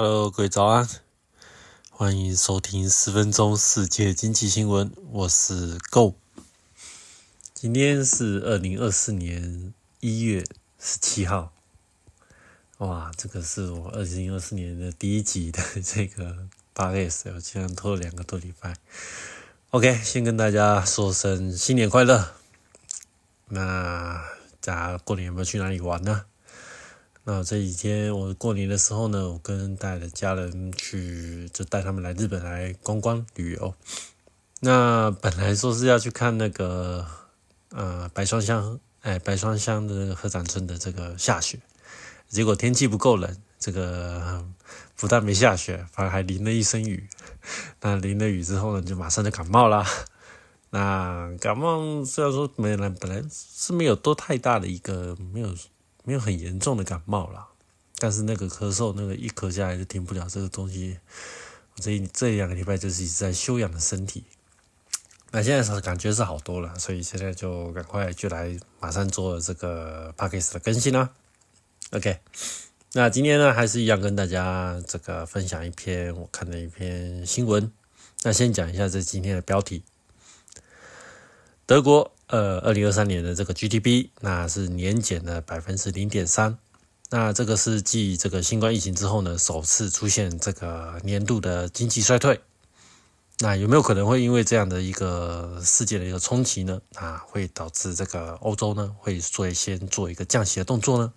Hello，各位早安，欢迎收听十分钟世界经济新闻，我是 Go。今天是二零二四年一月十七号，哇，这个是我二零二四年的第一集的这个八 S，我竟然拖了两个多礼拜。OK，先跟大家说声新年快乐。那大家过年有没有去哪里玩呢？那这几天我过年的时候呢，我跟带的家人去，就带他们来日本来观光旅游。那本来说是要去看那个呃白霜乡，哎白霜乡的鹤展村的这个下雪，结果天气不够冷，这个不但没下雪，反而还淋了一身雨。那淋了雨之后呢，就马上就感冒啦。那感冒虽然说没来，本来是没有多太大的一个没有。没有很严重的感冒啦，但是那个咳嗽，那个一咳下来就停不了。这个东西，我这这两个礼拜就是一直在休养的身体。那现在是感觉是好多了，所以现在就赶快就来马上做这个 p a c k a g e 的更新啦。OK，那今天呢还是一样跟大家这个分享一篇我看的一篇新闻。那先讲一下这今天的标题：德国。呃，二零二三年的这个 GDP，那是年减了百分之零点三，那这个是继这个新冠疫情之后呢，首次出现这个年度的经济衰退。那有没有可能会因为这样的一个世界的一个冲击呢？啊，会导致这个欧洲呢会做一先做一个降息的动作呢？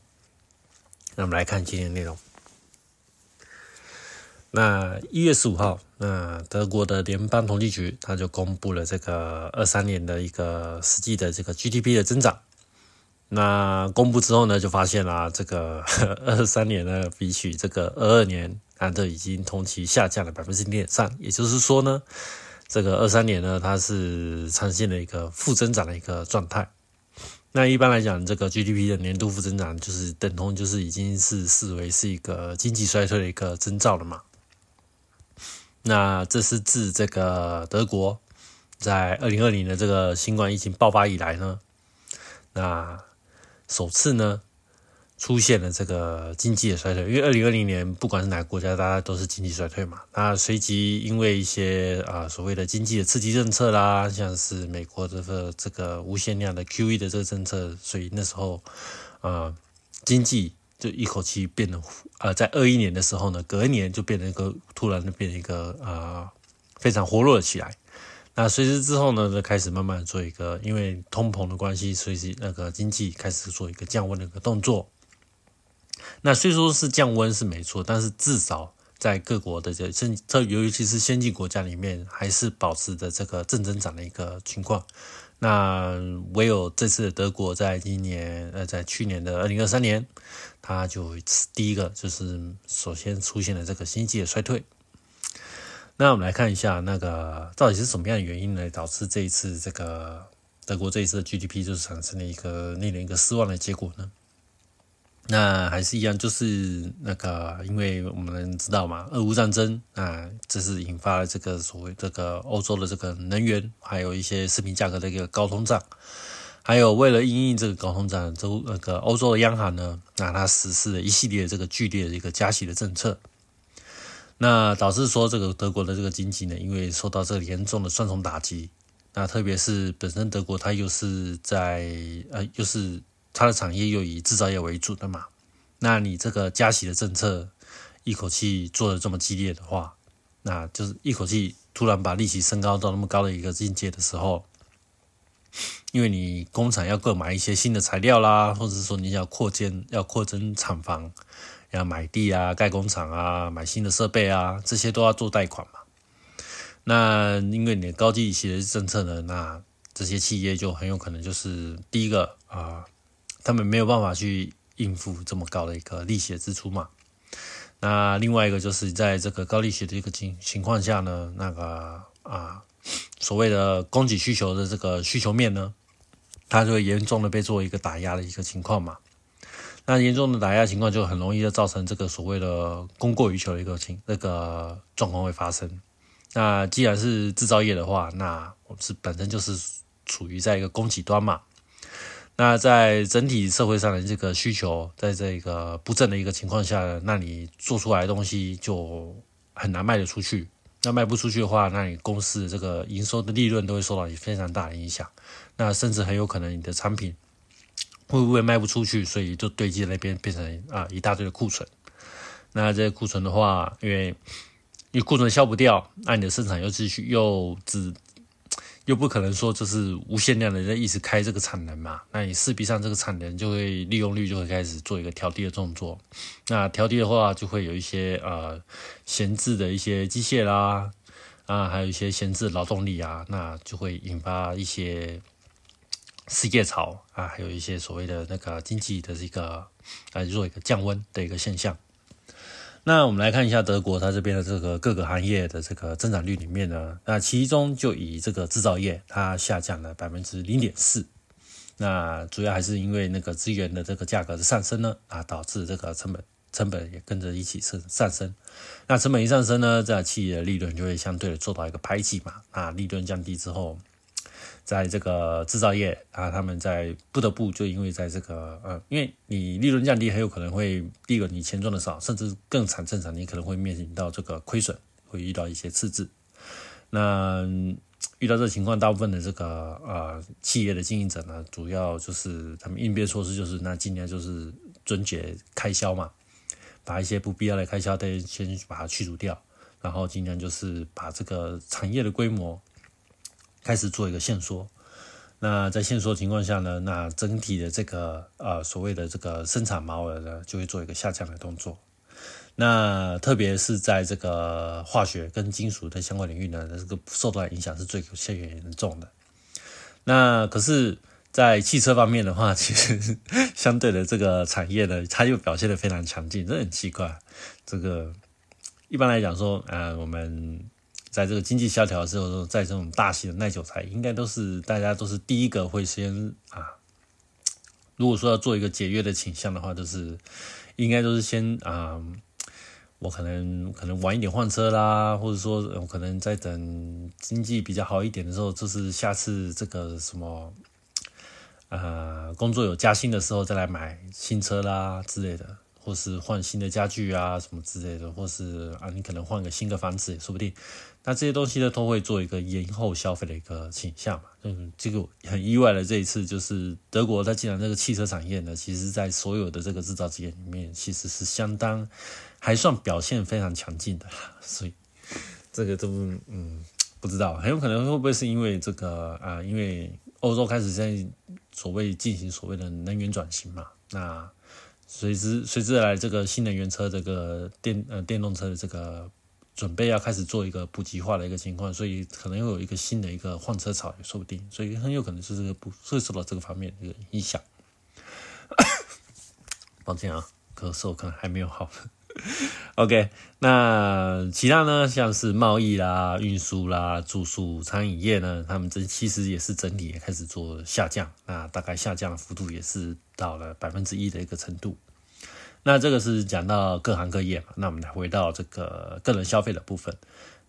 那我们来看今天的内容。那一月十五号，那德国的联邦统计局他就公布了这个二三年的一个实际的这个 GDP 的增长。那公布之后呢，就发现啦，这个 二三年呢，比起这个二二年，啊，这已经同期下降了百分之零点三。也就是说呢，这个二三年呢，它是呈现了一个负增长的一个状态。那一般来讲，这个 GDP 的年度负增长，就是等同就是已经是视为是一个经济衰退的一个征兆了嘛。那这是自这个德国在二零二零的这个新冠疫情爆发以来呢，那首次呢出现了这个经济的衰退。因为二零二零年不管是哪个国家，大家都是经济衰退嘛。那随即因为一些啊所谓的经济的刺激政策啦，像是美国这个这个无限量的 QE 的这个政策，所以那时候啊经济。就一口气变得，呃，在二一年的时候呢，隔一年就变成一个突然的变一个呃非常活络起来。那随之之后呢，就开始慢慢做一个，因为通膨的关系，随即那个经济开始做一个降温的一个动作。那虽说是降温是没错，但是至少在各国的这甚这尤其是先进国家里面，还是保持着这个正增长的一个情况。那唯有这次德国在今年呃，在去年的二零二三年，它就第一个就是首先出现了这个经济的衰退。那我们来看一下，那个到底是什么样的原因来导致这一次这个德国这一次的 GDP 就是产生了一个令人一个失望的结果呢？那还是一样，就是那个，因为我们知道嘛，俄乌战争啊，这是引发了这个所谓这个欧洲的这个能源，还有一些食品价格的一个高通胀，还有为了应应这个高通胀，周那个欧洲的央行呢，那它实施了一系列这个剧烈的一个加息的政策，那导致说这个德国的这个经济呢，因为受到这个严重的双重打击，那特别是本身德国它又是在呃又是。它的产业又以制造业为主的嘛，那你这个加息的政策一口气做的这么激烈的话，那就是一口气突然把利息升高到那么高的一个境界的时候，因为你工厂要购买一些新的材料啦，或者是说你要扩建、要扩增厂房，要买地啊、盖工厂啊、买新的设备啊，这些都要做贷款嘛。那因为你的高利息的政策呢，那这些企业就很有可能就是第一个啊。他们没有办法去应付这么高的一个利息的支出嘛？那另外一个就是在这个高利息的一个情情况下呢，那个啊所谓的供给需求的这个需求面呢，它就会严重的被做一个打压的一个情况嘛。那严重的打压情况就很容易的造成这个所谓的供过于求的一个情那个状况会发生。那既然是制造业的话，那我们是本身就是处于在一个供给端嘛。那在整体社会上的这个需求，在这个不正的一个情况下，那你做出来的东西就很难卖得出去。那卖不出去的话，那你公司这个营收的利润都会受到非常大的影响。那甚至很有可能你的产品会不会卖不出去，所以就堆积那边变成啊一大堆的库存。那这些库存的话，因为你库存消不掉，那你的生产又继续又只。又不可能说就是无限量的在一直开这个产能嘛？那你势必上这个产能就会利用率就会开始做一个调低的动作。那调低的话，就会有一些呃闲置的一些机械啦，啊，还有一些闲置劳动力啊，那就会引发一些失业潮啊，还有一些所谓的那个经济的这个啊做一个降温的一个现象。那我们来看一下德国它这边的这个各个行业的这个增长率里面呢，那其中就以这个制造业它下降了百分之零点四，那主要还是因为那个资源的这个价格的上升呢，啊导致这个成本成本也跟着一起上上升，那成本一上升呢，这企业的利润就会相对的做到一个排挤嘛，那利润降低之后。在这个制造业啊，他们在不得不就因为在这个呃，因为你利润降低，很有可能会第一个你钱赚的少，甚至更惨，正常你可能会面临到这个亏损，会遇到一些赤字。那遇到这情况，大部分的这个呃企业的经营者呢，主要就是他们应变措施就是那尽量就是遵节开销嘛，把一些不必要的开销得先把它去除掉，然后尽量就是把这个产业的规模。开始做一个限缩，那在限缩情况下呢，那整体的这个呃所谓的这个生产毛额呢，就会做一个下降的动作。那特别是在这个化学跟金属的相关领域呢，这个受到影响是最最严重的。那可是，在汽车方面的话，其实相对的这个产业呢，它又表现的非常强劲，这很奇怪。这个一般来讲说，呃，我们。在这个经济萧条的时候，在这种大型的耐久材，应该都是大家都是第一个会先啊。如果说要做一个节约的倾向的话，就是应该都是先啊，我可能可能晚一点换车啦，或者说我可能在等经济比较好一点的时候，就是下次这个什么呃工作有加薪的时候再来买新车啦之类的。或是换新的家具啊，什么之类的，或是啊，你可能换个新的房子也说不定。那这些东西呢，都会做一个延后消费的一个倾向嘛。嗯，这个很意外的，这一次就是德国，它竟然这个汽车产业呢，其实在所有的这个制造企业里面，其实是相当还算表现非常强劲的。所以这个都嗯不知道，很有可能会不会是因为这个啊，因为欧洲开始在所谓进行所谓的能源转型嘛，那。随之随之而来，这个新能源车、这个电呃电动车的这个准备要开始做一个普及化的一个情况，所以可能又有一个新的一个换车潮也说不定，所以很有可能是这个不会受到这个方面的一个影响。抱歉啊，咳嗽可能还没有好。OK，那其他呢，像是贸易啦、运输啦、住宿、餐饮业呢，他们这其实也是整体也开始做下降，那大概下降幅度也是到了百分之一的一个程度。那这个是讲到各行各业嘛，那我们来回到这个个人消费的部分。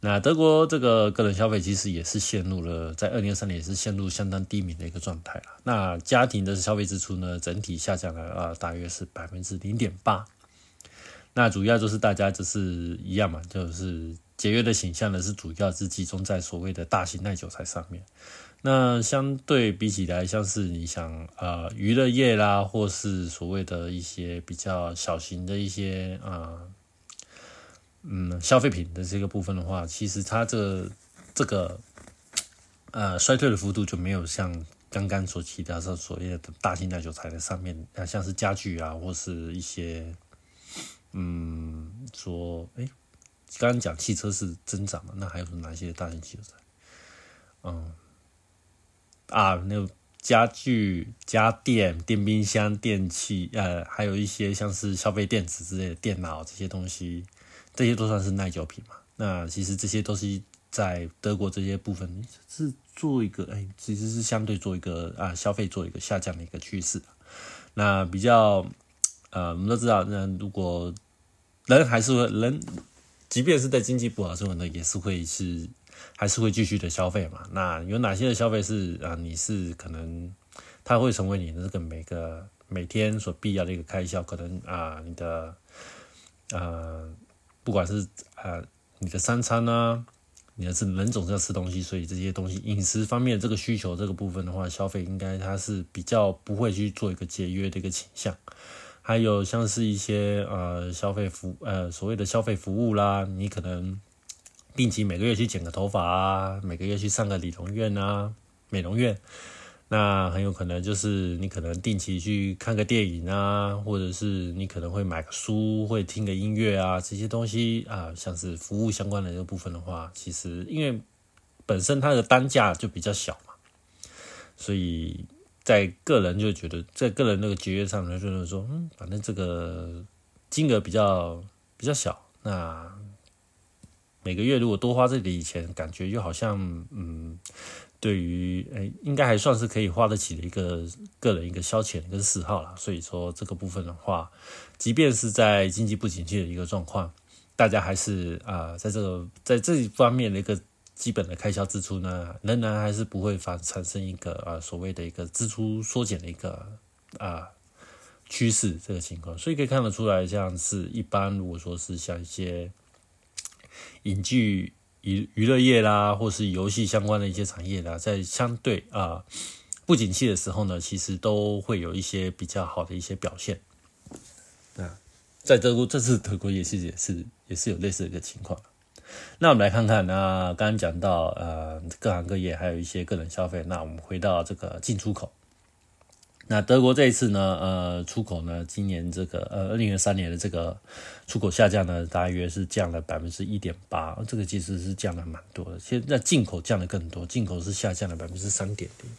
那德国这个个人消费其实也是陷入了在二零二三年也是陷入相当低迷的一个状态了。那家庭的消费支出呢，整体下降了啊，大约是百分之零点八。那主要就是大家就是一样嘛，就是节约的倾向呢，是主要是集中在所谓的大型耐久材上面。那相对比起来，像是你想呃娱乐业啦，或是所谓的一些比较小型的一些啊嗯消费品的这个部分的话，其实它这这个呃衰退的幅度就没有像刚刚所提到的所谓的大型耐久材的上面啊，像是家具啊，或是一些。嗯，说，哎，刚刚讲汽车是增长嘛？那还有哪些大型汽车？嗯，啊，那家具、家电、电冰箱、电器，呃，还有一些像是消费电子之类的电脑这些东西，这些都算是耐久品嘛。那其实这些都是在德国这些部分是做一个，哎，其实是相对做一个啊消费做一个下降的一个趋势。那比较，呃，我们都知道，那如果人还是人，即便是在经济不好的时候呢，也是会是。还是会继续的消费嘛？那有哪些的消费是啊？你是可能它会成为你的这个每个每天所必要的一个开销？可能啊，你的呃，不管是啊你的三餐呢，你的是人总是要吃东西，所以这些东西饮食方面这个需求这个部分的话，消费应该它是比较不会去做一个节约的一个倾向。还有像是一些呃消费服呃所谓的消费服务啦，你可能。定期每个月去剪个头发啊，每个月去上个理容院啊、美容院，那很有可能就是你可能定期去看个电影啊，或者是你可能会买个书，会听个音乐啊，这些东西啊，像是服务相关的这个部分的话，其实因为本身它的单价就比较小嘛，所以在个人就觉得，在个人那个节约上呢，就是说，嗯，反正这个金额比较比较小，那。每个月如果多花这笔钱，感觉又好像，嗯，对于诶，应该还算是可以花得起的一个个人一个消遣跟嗜好了。所以说这个部分的话，即便是在经济不景气的一个状况，大家还是啊，在这个在这一方面的一个基本的开销支出呢，仍然还是不会发产生一个啊所谓的一个支出缩减的一个啊趋势这个情况。所以可以看得出来，像是一般如果说是像一些。影剧娱娱乐业啦，或是游戏相关的一些产业啦，在相对啊不景气的时候呢，其实都会有一些比较好的一些表现。那，在德国这次德国也是也是也是有类似的一个情况。那我们来看看，那刚刚讲到呃各行各业还有一些个人消费，那我们回到这个进出口。那德国这一次呢，呃，出口呢，今年这个呃，二零二三年的这个出口下降呢，大约是降了百分之一点八，这个其实是降了蛮多的。现在进口降的更多，进口是下降了百分之三点零。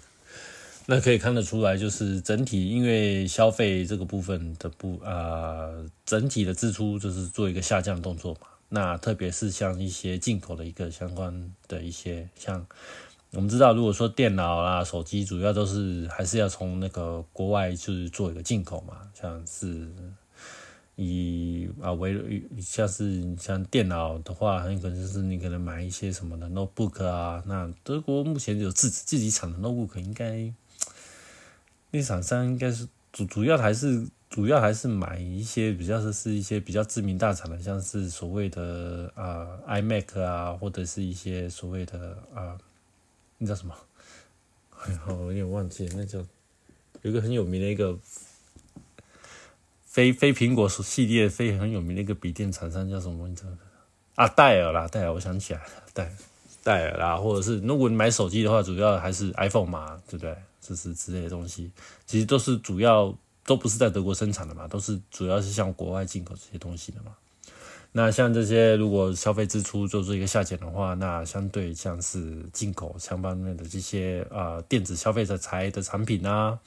那可以看得出来，就是整体因为消费这个部分的不啊，整体的支出就是做一个下降动作嘛。那特别是像一些进口的一个相关的一些像。我们知道，如果说电脑啦、手机，主要都是还是要从那个国外就是做一个进口嘛，像是以啊为像是像电脑的话，很可能就是你可能买一些什么的 notebook 啊。那德国目前有自己自己产的 notebook，应该那厂商应该是主主要还是主要还是买一些比较是是一些比较知名大厂的，像是所谓的啊 iMac 啊，或者是一些所谓的啊。那叫什么？哎 呀，我有点忘记了。那叫有一个很有名的一个非非苹果系列、非很有名的一个笔电厂商，叫什么名字？啊，戴尔啦，戴尔，我想起来了，戴戴尔啦，或者是如果你买手机的话，主要还是 iPhone 嘛，对不对？就是之类的东西，其实都是主要都不是在德国生产的嘛，都是主要是向国外进口这些东西的嘛。那像这些，如果消费支出做出一个下减的话，那相对像是进口相关面的这些啊电子消费者财的产品啊，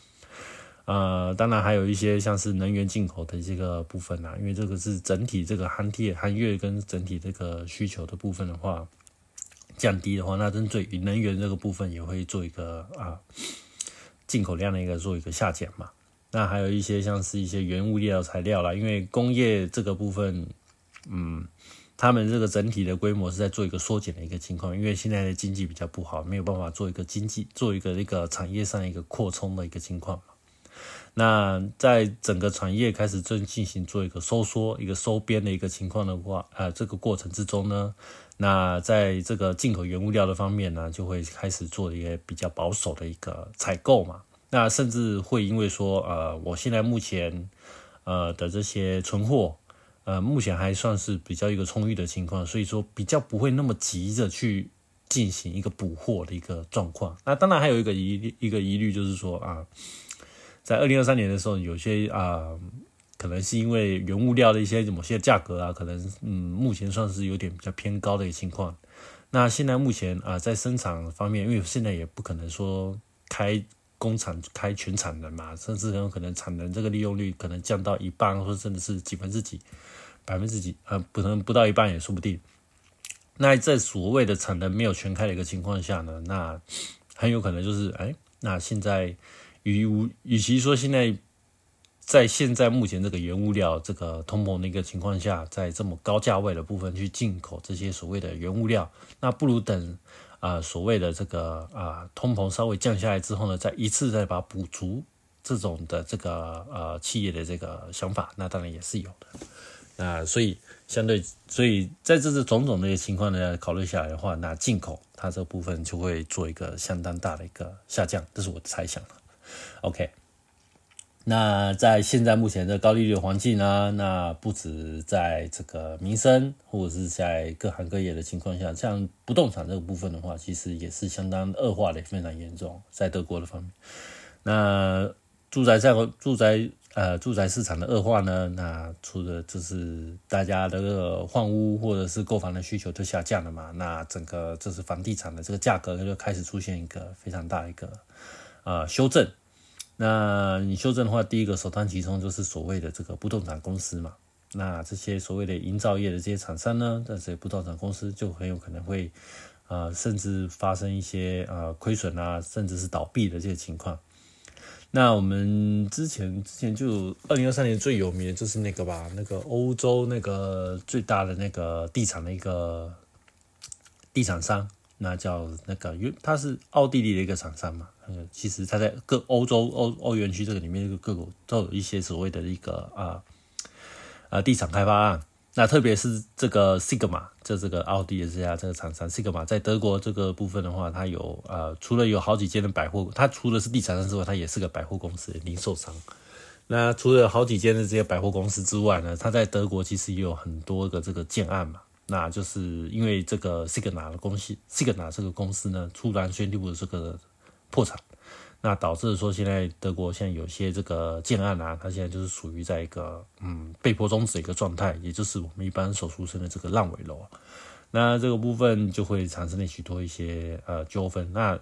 呃，当然还有一些像是能源进口的这个部分啊，因为这个是整体这个韩铁韩月跟整体这个需求的部分的话降低的话，那针对于能源这个部分也会做一个啊进口量的一个做一个下减嘛。那还有一些像是一些原物料材料啦，因为工业这个部分。嗯，他们这个整体的规模是在做一个缩减的一个情况，因为现在的经济比较不好，没有办法做一个经济做一个那个产业上一个扩充的一个情况。那在整个产业开始正进行做一个收缩、一个收编的一个情况的话，呃，这个过程之中呢，那在这个进口原物料的方面呢，就会开始做一些比较保守的一个采购嘛。那甚至会因为说，呃，我现在目前呃的这些存货。呃，目前还算是比较一个充裕的情况，所以说比较不会那么急着去进行一个补货的一个状况。那当然还有一个疑一个疑虑就是说啊，在二零二三年的时候，有些啊，可能是因为原物料的一些某些价格啊，可能嗯，目前算是有点比较偏高的一个情况。那现在目前啊，在生产方面，因为现在也不可能说开。工厂开全产能嘛，甚至很有可能产能这个利用率可能降到一半，或者甚至是几分之几、百分之几，呃，不能不到一半也说不定。那在所谓的产能没有全开的一个情况下呢，那很有可能就是，哎，那现在与无与其说现在在现在目前这个原物料这个通膨的一个情况下，在这么高价位的部分去进口这些所谓的原物料，那不如等啊所谓的这个啊通膨稍微降下来之后呢，再一次再把补足这种的这个呃企业的这个想法，那当然也是有的。那所以相对，所以在这次种种的情况呢考虑下来的话，那进口它这部分就会做一个相当大的一个下降，这是我的猜想 OK，那在现在目前的高利率环境呢，那不止在这个民生或者是在各行各业的情况下，像不动产这个部分的话，其实也是相当恶化的，非常严重，在德国的方面。那住宅在住宅。呃，住宅市场的恶化呢，那除了就是大家的个换屋或者是购房的需求都下降了嘛，那整个这是房地产的这个价格就开始出现一个非常大一个呃修正。那你修正的话，第一个首当其冲就是所谓的这个不动产公司嘛，那这些所谓的营造业的这些厂商呢，这些不动产公司就很有可能会呃甚至发生一些呃亏损啊，甚至是倒闭的这些情况。那我们之前之前就二零二三年最有名的就是那个吧，那个欧洲那个最大的那个地产的一个地产商，那叫那个，因为他是奥地利的一个厂商嘛，呃，其实他在各欧洲欧欧元区这个里面，各国都有一些所谓的一个啊啊地产开发案。那特别是这个 Sigma，就这个奥迪的这家这个厂商 Sigma，在德国这个部分的话，它有呃，除了有好几间的百货，它除了是地产商之外，它也是个百货公司零售商。那除了好几间的这些百货公司之外呢，它在德国其实也有很多个这个建案嘛。那就是因为这个 Sigma 的公司，Sigma 这个公司呢，突然宣布这个破产。那导致说，现在德国现在有些这个建案啊，它现在就是属于在一个嗯被迫终止的一个状态，也就是我们一般所俗称的这个烂尾楼。那这个部分就会产生了许多一些呃纠纷，那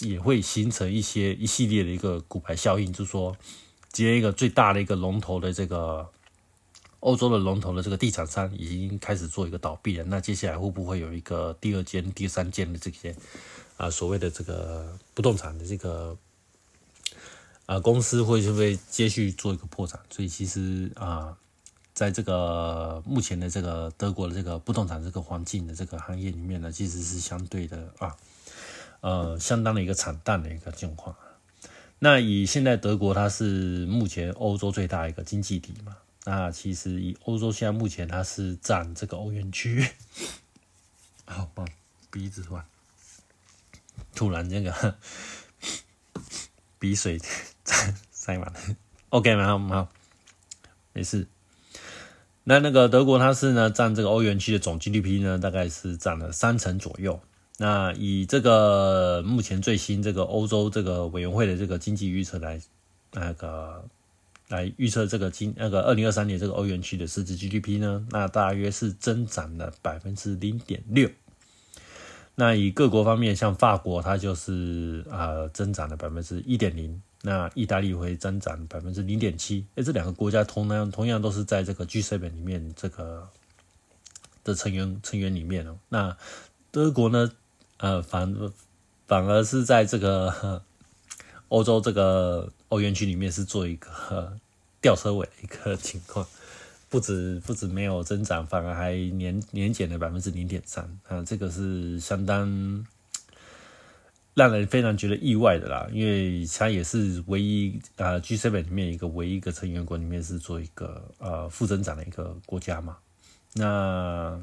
也会形成一些一系列的一个骨牌效应，就是说，接一个最大的一个龙头的这个欧洲的龙头的这个地产商已经开始做一个倒闭了，那接下来会不会有一个第二间、第三间的这些啊所谓的这个不动产的这个？啊，公司会就会接续做一个破产，所以其实啊，在这个目前的这个德国的这个不动产这个环境的这个行业里面呢，其实是相对的啊，呃，相当的一个惨淡的一个境况。那以现在德国它是目前欧洲最大一个经济体嘛，那其实以欧洲现在目前它是占这个欧元区，好棒，鼻子乱，突然这个鼻水。塞满了，OK 吗？好，没事。那那个德国它是呢，占这个欧元区的总 GDP 呢，大概是占了三成左右。那以这个目前最新这个欧洲这个委员会的这个经济预测来那个来预测这个今那个二零二三年这个欧元区的实质 GDP 呢，那大约是增长了百分之零点六。那以各国方面，像法国它就是呃增长了百分之一点零。那意大利会增长百分之零点七，哎，这两个国家同样同样都是在这个 G7 里面这个的成员成员里面哦。那德国呢，呃，反反而是在这个欧洲这个欧元区里面是做一个吊车尾的一个情况，不止 不止没有增长，反而还年年减了百分之零点三啊，这个是相当。让人非常觉得意外的啦，因为它也是唯一啊 G7 里面一个唯一一个成员国里面是做一个呃负增长的一个国家嘛。那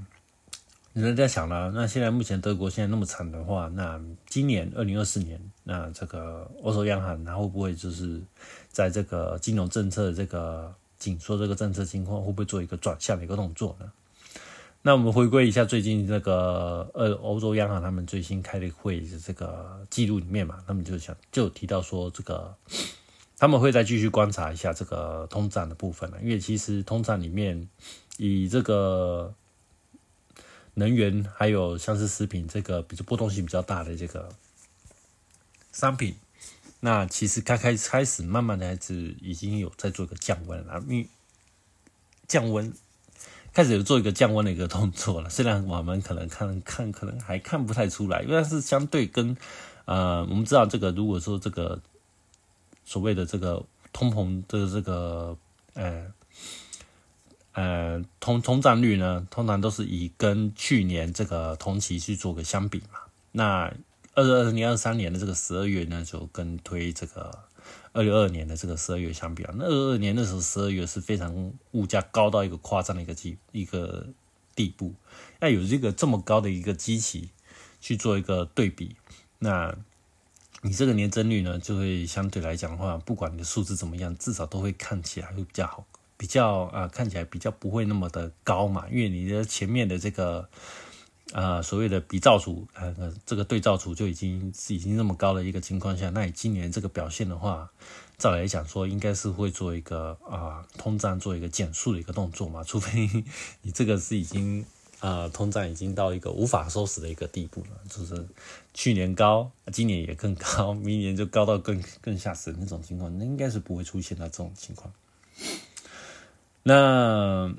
人在想了，那现在目前德国现在那么惨的话，那今年二零二四年，那这个欧洲央行它会不会就是在这个金融政策这个紧缩这个政策情况，会不会做一个转向的一个动作呢？那我们回归一下最近这个呃欧洲央行他们最新开的会的这个记录里面嘛，他们就想就提到说这个他们会再继续观察一下这个通胀的部分了，因为其实通胀里面以这个能源还有像是食品这个比较波动性比较大的这个商品，那其实开开开始慢慢的还是已经有在做一个降温了，因为降温开始有做一个降温的一个动作了。虽然我们可能看看可能还看不太出来，因为是相对跟呃，我们知道这个如果说这个所谓的这个通膨的这个呃呃通通胀率呢，通常都是以跟去年这个同期去做个相比嘛。那二二零二三年的这个十二月呢，就跟推这个二六二年的这个十二月相比啊，那二二年那时候十二月是非常物价高到一个夸张的一个地一个地步，要有这个这么高的一个基期去做一个对比，那你这个年增率呢，就会相对来讲的话，不管你的数字怎么样，至少都会看起来会比较好，比较啊看起来比较不会那么的高嘛，因为你的前面的这个。啊，所谓的比照组，呃，这个对照组就已经是已经那么高的一个情况下，那你今年这个表现的话，照来讲说，应该是会做一个啊，通胀做一个减速的一个动作嘛，除非你这个是已经啊，通胀已经到一个无法收拾的一个地步了，就是去年高，今年也更高，明年就高到更更吓死那种情况，那应该是不会出现到这种情况。那。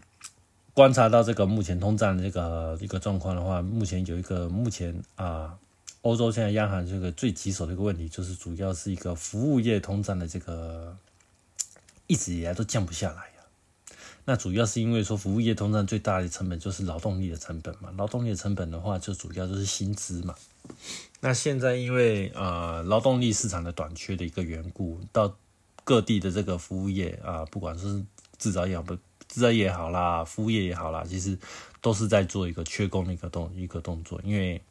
观察到这个目前通胀的这个一个状况的话，目前有一个目前啊，欧洲现在央行这个最棘手的一个问题，就是主要是一个服务业通胀的这个一直以来都降不下来。那主要是因为说服务业通胀最大的成本就是劳动力的成本嘛，劳动力的成本的话，就主要就是薪资嘛。那现在因为呃劳动力市场的短缺的一个缘故，到各地的这个服务业啊，不管是制造业好不。制造业也好啦，服务业也好啦，其实都是在做一个缺工的一个动一个动作。因为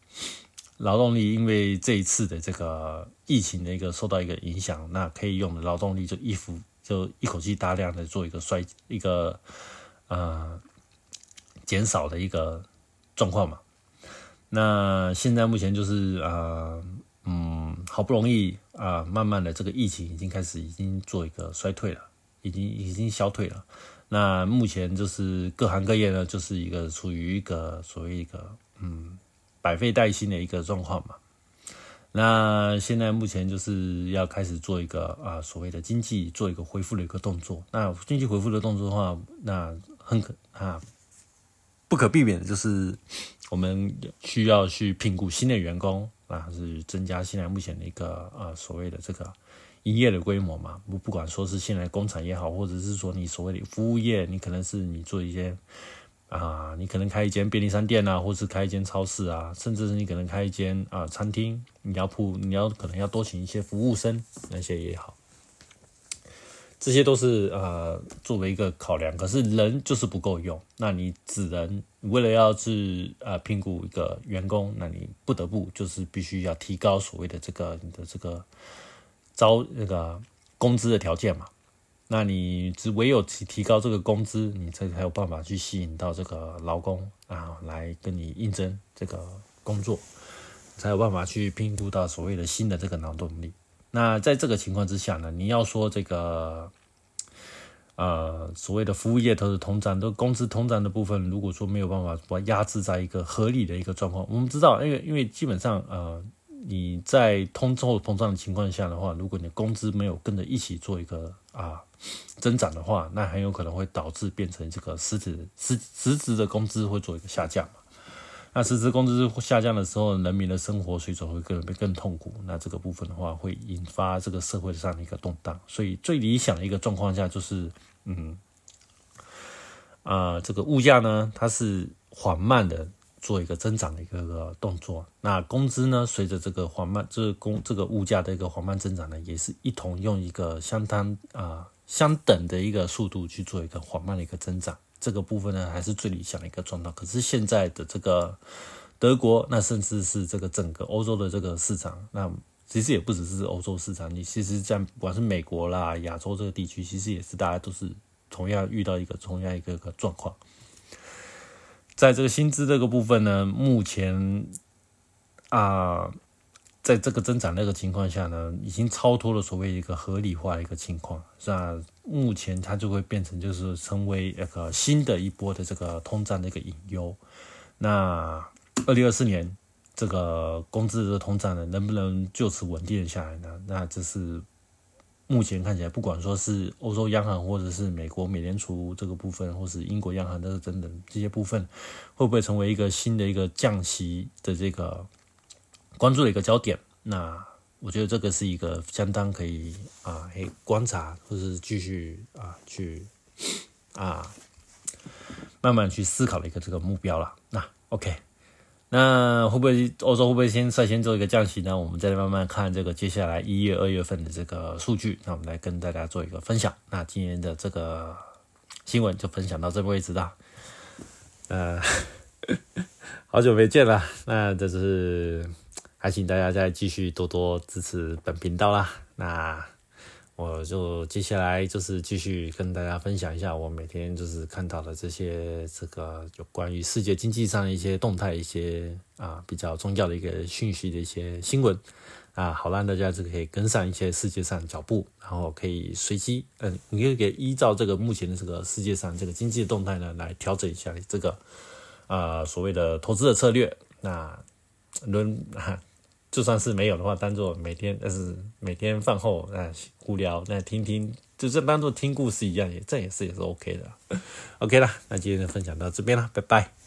劳动力因为这一次的这个疫情的一个受到一个影响，那可以用的劳动力就一幅就一口气大量的做一个衰一个呃减少的一个状况嘛。那现在目前就是呃嗯好不容易啊，慢慢的这个疫情已经开始已经做一个衰退了，已经已经消退了。那目前就是各行各业呢，就是一个处于一个所谓一个嗯百废待兴的一个状况嘛。那现在目前就是要开始做一个啊所谓的经济做一个恢复的一个动作。那经济恢复的动作的话，那很可啊不可避免的就是我们需要去评估新的员工啊，是增加现在目前的一个啊所谓的这个。营业的规模嘛，不不管说是现在工厂也好，或者是说你所谓的服务业，你可能是你做一些啊，你可能开一间便利商店啊，或是开一间超市啊，甚至是你可能开一间啊餐厅，你要铺，你要可能要多请一些服务生那些也好，这些都是呃作为一个考量。可是人就是不够用，那你只能为了要去呃评估一个员工，那你不得不就是必须要提高所谓的这个你的这个。招那个工资的条件嘛，那你只唯有提提高这个工资，你才才有办法去吸引到这个劳工啊来跟你应征这个工作，才有办法去评估到所谓的新的这个劳动力。那在这个情况之下呢，你要说这个呃所谓的服务业都是通胀，都工资通胀的部分，如果说没有办法把压制在一个合理的一个状况，我们知道，因为因为基本上呃。你在通货膨胀的情况下的话，如果你的工资没有跟着一起做一个啊增长的话，那很有可能会导致变成这个实质实实质的工资会做一个下降嘛。那实质工资下降的时候，人民的生活水准会更更痛苦。那这个部分的话，会引发这个社会上的一个动荡。所以最理想的一个状况下，就是嗯啊这个物价呢，它是缓慢的。做一个增长的一个动作，那工资呢？随着这个缓慢，这个工这个物价的一个缓慢增长呢，也是一同用一个相当啊相等的一个速度去做一个缓慢的一个增长。这个部分呢，还是最理想的一个状态。可是现在的这个德国，那甚至是这个整个欧洲的这个市场，那其实也不只是欧洲市场，你其实像不管是美国啦、亚洲这个地区，其实也是大家都是同样遇到一个同样一个个状况。在这个薪资这个部分呢，目前啊，在这个增长那个情况下呢，已经超脱了所谓一个合理化的一个情况，是吧？目前它就会变成就是成为一个新的一波的这个通胀的一个隐忧。那二零二四年这个工资的通胀呢，能不能就此稳定下来呢？那这是目前看起来，不管说是欧洲央行，或者是美国美联储这个部分，或是英国央行的等等这些部分，会不会成为一个新的一个降息的这个关注的一个焦点？那我觉得这个是一个相当可以啊，可以观察，或者是继续啊去啊慢慢去思考的一个这个目标了。那 OK。那会不会欧洲会不会先率先做一个降息呢？我们再来慢慢看这个接下来一月、二月份的这个数据。那我们来跟大家做一个分享。那今年的这个新闻就分享到这个位置了。呃，好久没见了。那这是还请大家再继续多多支持本频道啦。那。我就接下来就是继续跟大家分享一下我每天就是看到的这些这个有关于世界经济上的一些动态、一些啊比较重要的一个讯息的一些新闻啊，好让大家这个可以跟上一些世界上脚步，然后可以随机嗯，你可以给依照这个目前的这个世界上这个经济的动态呢来调整一下这个啊所谓的投资的策略。那轮哈。就算是没有的话，当做每天，但是每天饭后啊无聊，那听听，就是当做听故事一样，也这也是也是 OK 的，OK 啦。那今天的分享到这边啦，拜拜。